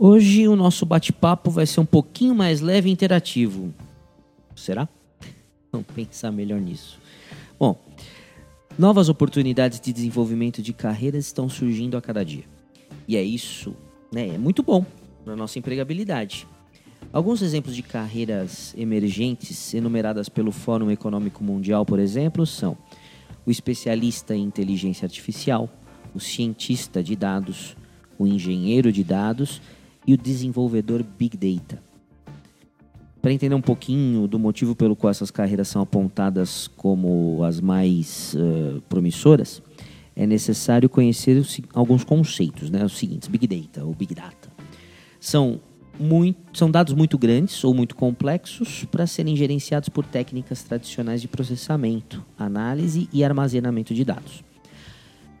Hoje o nosso bate-papo vai ser um pouquinho mais leve e interativo. Será? Vamos pensar melhor nisso. Bom, novas oportunidades de desenvolvimento de carreiras estão surgindo a cada dia. E é isso, né? É muito bom para nossa empregabilidade. Alguns exemplos de carreiras emergentes enumeradas pelo Fórum Econômico Mundial, por exemplo, são o especialista em inteligência artificial, o cientista de dados, o engenheiro de dados e o desenvolvedor Big Data. Para entender um pouquinho do motivo pelo qual essas carreiras são apontadas como as mais uh, promissoras, é necessário conhecer alguns conceitos, né? Os seguintes: Big Data ou Big Data. São, muito, são dados muito grandes ou muito complexos para serem gerenciados por técnicas tradicionais de processamento, análise e armazenamento de dados.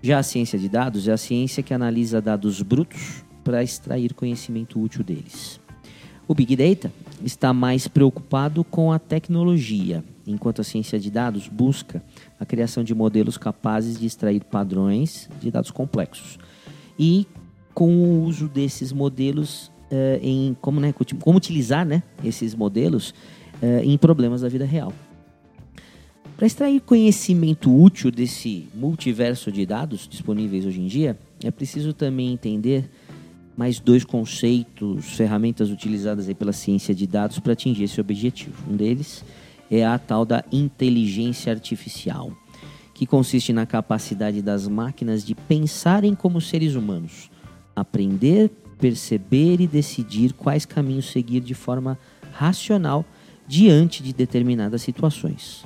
Já a ciência de dados é a ciência que analisa dados brutos para extrair conhecimento útil deles. O Big Data está mais preocupado com a tecnologia, enquanto a ciência de dados busca a criação de modelos capazes de extrair padrões de dados complexos e com o uso desses modelos uh, em como, né, como utilizar né, esses modelos uh, em problemas da vida real. Para extrair conhecimento útil desse multiverso de dados disponíveis hoje em dia, é preciso também entender mais dois conceitos, ferramentas utilizadas aí pela ciência de dados para atingir esse objetivo. Um deles é a tal da inteligência artificial, que consiste na capacidade das máquinas de pensarem como seres humanos, aprender, perceber e decidir quais caminhos seguir de forma racional diante de determinadas situações.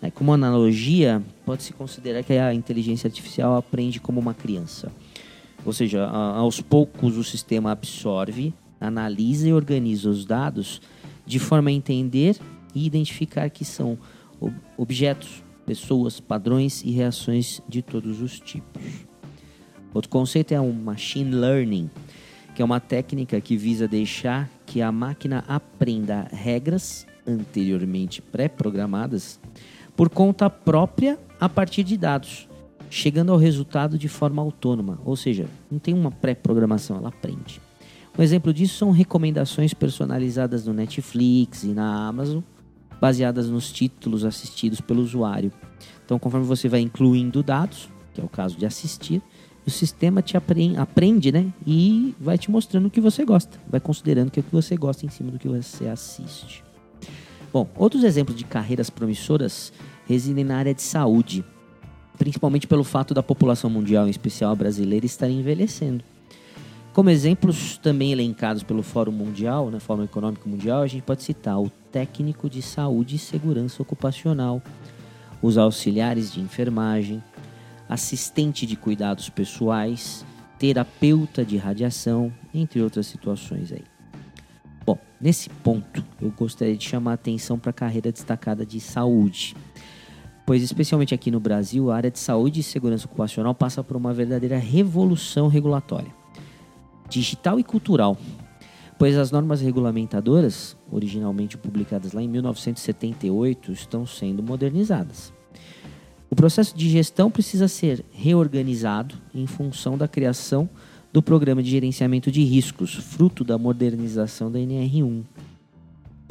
É, como analogia, pode-se considerar que a inteligência artificial aprende como uma criança ou seja, aos poucos o sistema absorve, analisa e organiza os dados de forma a entender e identificar que são objetos, pessoas, padrões e reações de todos os tipos. Outro conceito é o machine learning, que é uma técnica que visa deixar que a máquina aprenda regras anteriormente pré-programadas por conta própria a partir de dados chegando ao resultado de forma autônoma, ou seja, não tem uma pré-programação, ela aprende. Um exemplo disso são recomendações personalizadas no Netflix e na Amazon, baseadas nos títulos assistidos pelo usuário. Então, conforme você vai incluindo dados, que é o caso de assistir, o sistema te aprende, aprende né? E vai te mostrando o que você gosta, vai considerando que é o que você gosta em cima do que você assiste. Bom, outros exemplos de carreiras promissoras residem na área de saúde principalmente pelo fato da população mundial, em especial brasileira, estar envelhecendo. Como exemplos também elencados pelo Fórum Mundial, né, Fórum Econômico Mundial, a gente pode citar o técnico de saúde e segurança ocupacional, os auxiliares de enfermagem, assistente de cuidados pessoais, terapeuta de radiação, entre outras situações aí. Bom, nesse ponto eu gostaria de chamar a atenção para a carreira destacada de saúde pois especialmente aqui no Brasil, a área de saúde e segurança ocupacional passa por uma verdadeira revolução regulatória, digital e cultural, pois as normas regulamentadoras, originalmente publicadas lá em 1978, estão sendo modernizadas. O processo de gestão precisa ser reorganizado em função da criação do Programa de Gerenciamento de Riscos, fruto da modernização da NR1,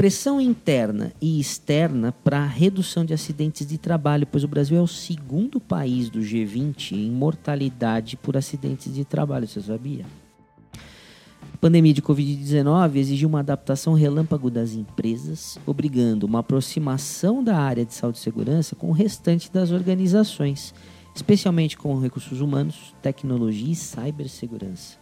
Pressão interna e externa para redução de acidentes de trabalho, pois o Brasil é o segundo país do G20 em mortalidade por acidentes de trabalho, você sabia? A pandemia de Covid-19 exigiu uma adaptação relâmpago das empresas, obrigando uma aproximação da área de saúde e segurança com o restante das organizações, especialmente com recursos humanos, tecnologia e cibersegurança.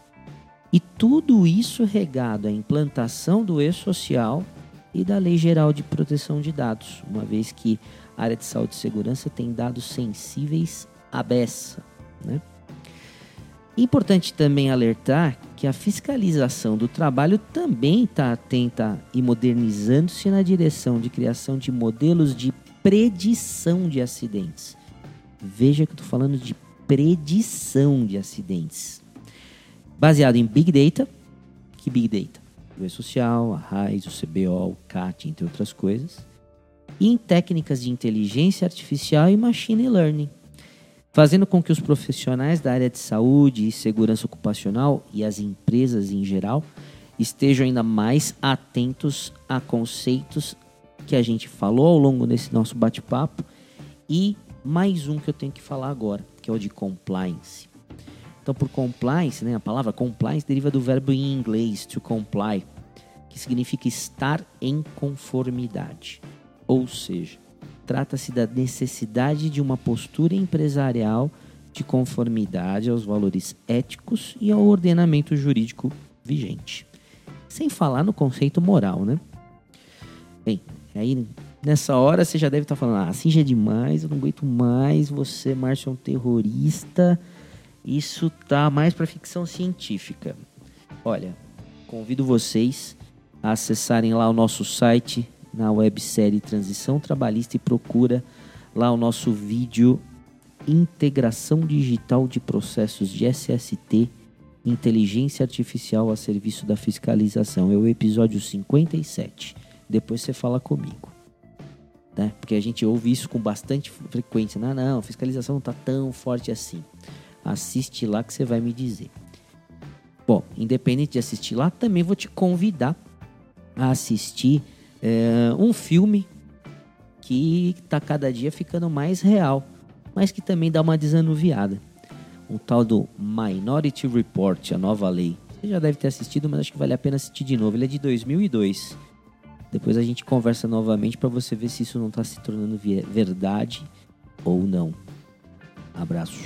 E tudo isso regado à implantação do e-social e da Lei Geral de Proteção de Dados, uma vez que a área de saúde e segurança tem dados sensíveis à beça. Né? Importante também alertar que a fiscalização do trabalho também está atenta e modernizando-se na direção de criação de modelos de predição de acidentes. Veja que eu estou falando de predição de acidentes. Baseado em Big Data. Que Big Data? O E-Social, a RAIS, o CBO, o CAT, entre outras coisas, e em técnicas de inteligência artificial e machine learning, fazendo com que os profissionais da área de saúde e segurança ocupacional e as empresas em geral estejam ainda mais atentos a conceitos que a gente falou ao longo desse nosso bate-papo e mais um que eu tenho que falar agora, que é o de compliance. Então, por compliance, né, a palavra compliance deriva do verbo em inglês to comply, que significa estar em conformidade. Ou seja, trata-se da necessidade de uma postura empresarial de conformidade aos valores éticos e ao ordenamento jurídico vigente. Sem falar no conceito moral, né? Bem, aí nessa hora você já deve estar falando: ah, assim já é demais, eu não aguento mais, você, Márcio, é um terrorista. Isso tá mais para ficção científica. Olha, convido vocês a acessarem lá o nosso site na websérie Transição Trabalhista e procura lá o nosso vídeo Integração Digital de Processos de SST Inteligência Artificial a Serviço da Fiscalização. É o episódio 57. Depois você fala comigo. Né? Porque a gente ouve isso com bastante frequência. Não, não, fiscalização não está tão forte assim. Assiste lá que você vai me dizer. Bom, independente de assistir lá, também vou te convidar a assistir é, um filme que está cada dia ficando mais real, mas que também dá uma desanuviada. O tal do Minority Report, a nova lei. Você já deve ter assistido, mas acho que vale a pena assistir de novo. Ele é de 2002. Depois a gente conversa novamente para você ver se isso não está se tornando verdade ou não. Abraço.